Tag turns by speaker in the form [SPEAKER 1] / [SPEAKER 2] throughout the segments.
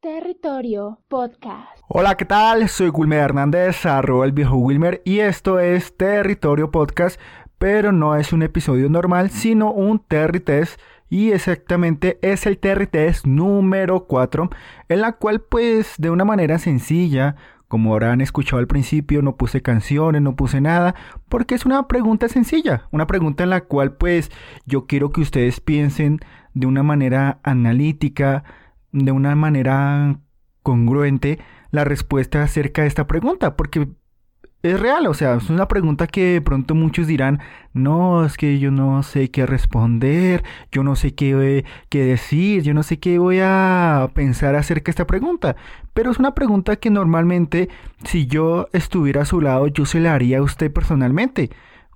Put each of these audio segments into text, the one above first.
[SPEAKER 1] Territorio Podcast.
[SPEAKER 2] Hola, ¿qué tal? Soy Wilmer Hernández, arroba el viejo Wilmer, y esto es Territorio Podcast, pero no es un episodio normal, sino un Terry y exactamente es el Terry número 4, en la cual pues de una manera sencilla, como habrán escuchado al principio, no puse canciones, no puse nada, porque es una pregunta sencilla, una pregunta en la cual pues yo quiero que ustedes piensen de una manera analítica, de una manera congruente la respuesta acerca de esta pregunta, porque es real, o sea, es una pregunta que de pronto muchos dirán, no, es que yo no sé qué responder, yo no sé qué, qué decir, yo no sé qué voy a pensar acerca de esta pregunta, pero es una pregunta que normalmente si yo estuviera a su lado, yo se la haría a usted personalmente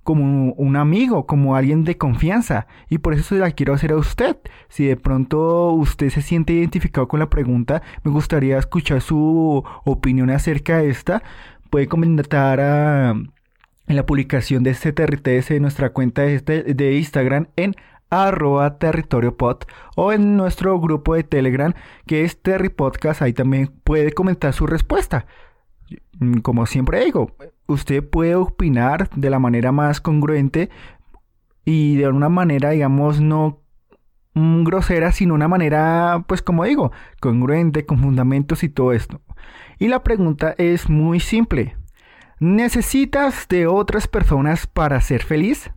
[SPEAKER 2] como un amigo, como alguien de confianza. Y por eso se la quiero hacer a usted. Si de pronto usted se siente identificado con la pregunta, me gustaría escuchar su opinión acerca de esta. Puede comentar en la publicación de este TRTS en nuestra cuenta de, este, de Instagram en arroba territoriopod o en nuestro grupo de Telegram que es Terry Podcast. Ahí también puede comentar su respuesta. Como siempre digo, usted puede opinar de la manera más congruente y de una manera, digamos, no grosera, sino una manera, pues como digo, congruente, con fundamentos y todo esto. Y la pregunta es muy simple. ¿Necesitas de otras personas para ser feliz?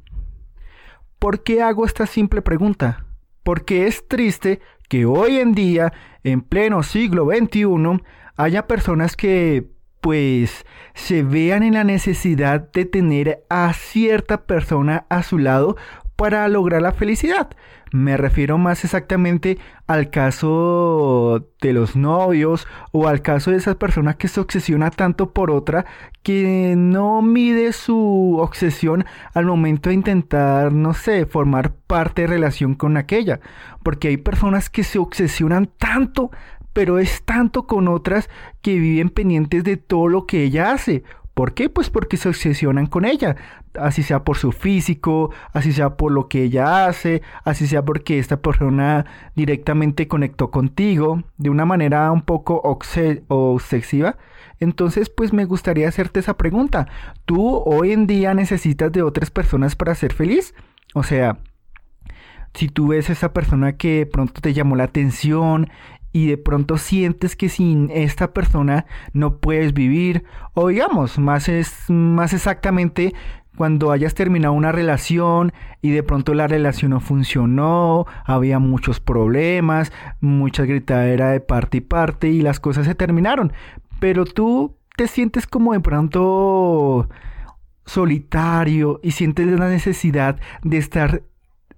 [SPEAKER 2] ¿Por qué hago esta simple pregunta? Porque es triste que hoy en día, en pleno siglo XXI, haya personas que pues se vean en la necesidad de tener a cierta persona a su lado para lograr la felicidad. Me refiero más exactamente al caso de los novios o al caso de esas personas que se obsesiona tanto por otra que no mide su obsesión al momento de intentar, no sé, formar parte de relación con aquella. Porque hay personas que se obsesionan tanto pero es tanto con otras que viven pendientes de todo lo que ella hace. ¿Por qué? Pues porque se obsesionan con ella, así sea por su físico, así sea por lo que ella hace, así sea porque esta persona directamente conectó contigo de una manera un poco obsesiva. Entonces, pues me gustaría hacerte esa pregunta. ¿Tú hoy en día necesitas de otras personas para ser feliz? O sea, si tú ves a esa persona que pronto te llamó la atención y de pronto sientes que sin esta persona no puedes vivir o digamos más es más exactamente cuando hayas terminado una relación y de pronto la relación no funcionó, había muchos problemas, mucha gritadera de parte y parte y las cosas se terminaron, pero tú te sientes como de pronto solitario y sientes la necesidad de estar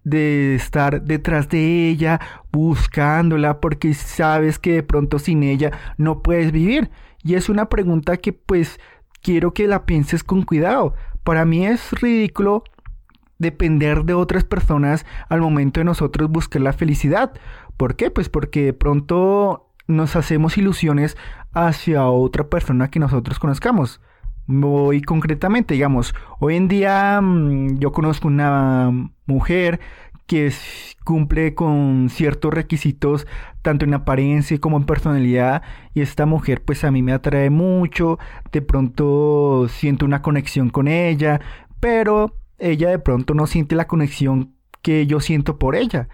[SPEAKER 2] de estar detrás de ella, buscándola, porque sabes que de pronto sin ella no puedes vivir. Y es una pregunta que pues quiero que la pienses con cuidado. Para mí es ridículo depender de otras personas al momento de nosotros buscar la felicidad. ¿Por qué? Pues porque de pronto nos hacemos ilusiones hacia otra persona que nosotros conozcamos. Voy concretamente, digamos, hoy en día mm, yo conozco una mujer que cumple con ciertos requisitos tanto en apariencia como en personalidad y esta mujer pues a mí me atrae mucho, de pronto siento una conexión con ella, pero ella de pronto no siente la conexión que yo siento por ella.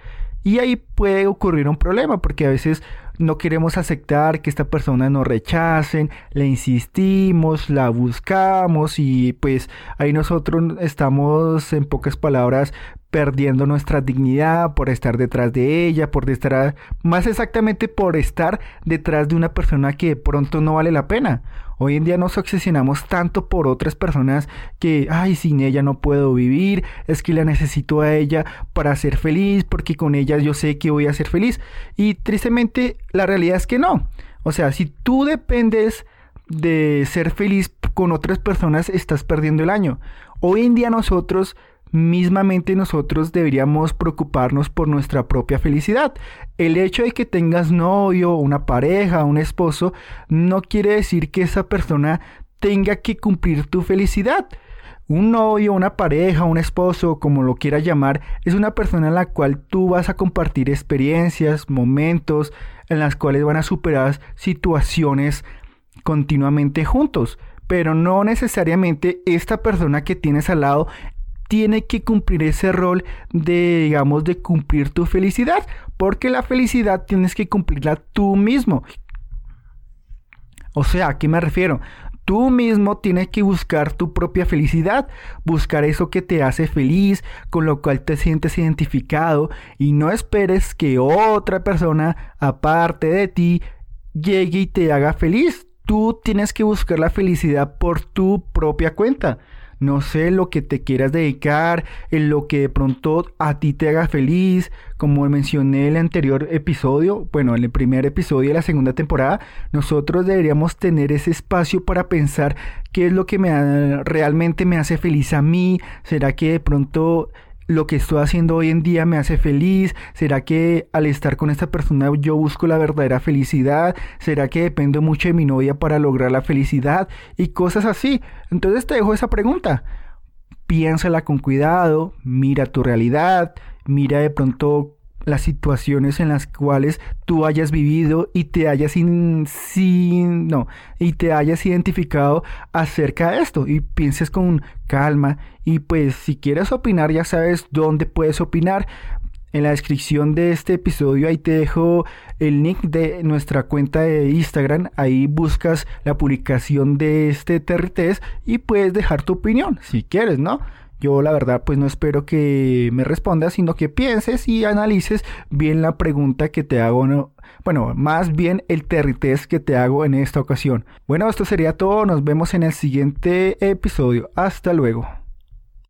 [SPEAKER 2] Y ahí puede ocurrir un problema porque a veces no queremos aceptar que esta persona nos rechacen, le insistimos, la buscamos y pues ahí nosotros estamos en pocas palabras perdiendo nuestra dignidad por estar detrás de ella, por estar, más exactamente por estar detrás de una persona que pronto no vale la pena. Hoy en día nos obsesionamos tanto por otras personas que, ay, sin ella no puedo vivir, es que la necesito a ella para ser feliz, porque con ella yo sé que voy a ser feliz. Y tristemente la realidad es que no. O sea, si tú dependes de ser feliz con otras personas, estás perdiendo el año. Hoy en día nosotros mismamente nosotros deberíamos preocuparnos por nuestra propia felicidad. El hecho de que tengas novio, una pareja, un esposo, no quiere decir que esa persona tenga que cumplir tu felicidad. Un novio, una pareja, un esposo, como lo quieras llamar, es una persona en la cual tú vas a compartir experiencias, momentos, en las cuales van a superar situaciones continuamente juntos. Pero no necesariamente esta persona que tienes al lado tiene que cumplir ese rol de, digamos, de cumplir tu felicidad. Porque la felicidad tienes que cumplirla tú mismo. O sea, ¿a qué me refiero? Tú mismo tienes que buscar tu propia felicidad, buscar eso que te hace feliz, con lo cual te sientes identificado y no esperes que otra persona aparte de ti llegue y te haga feliz. Tú tienes que buscar la felicidad por tu propia cuenta no sé, lo que te quieras dedicar, en lo que de pronto a ti te haga feliz, como mencioné en el anterior episodio, bueno, en el primer episodio de la segunda temporada, nosotros deberíamos tener ese espacio para pensar qué es lo que me realmente me hace feliz a mí, será que de pronto lo que estoy haciendo hoy en día me hace feliz? ¿Será que al estar con esta persona yo busco la verdadera felicidad? ¿Será que dependo mucho de mi novia para lograr la felicidad? Y cosas así. Entonces te dejo esa pregunta. Piénsala con cuidado, mira tu realidad, mira de pronto las situaciones en las cuales tú hayas vivido y te hayas sin, no, y te hayas identificado acerca de esto y pienses con calma y pues si quieres opinar ya sabes dónde puedes opinar. En la descripción de este episodio ahí te dejo el link de nuestra cuenta de Instagram. Ahí buscas la publicación de este TRTs y puedes dejar tu opinión si quieres, ¿no? Yo la verdad pues no espero que me respondas, sino que pienses y analices bien la pregunta que te hago, ¿no? bueno, más bien el test que te hago en esta ocasión. Bueno, esto sería todo, nos vemos en el siguiente episodio. Hasta luego.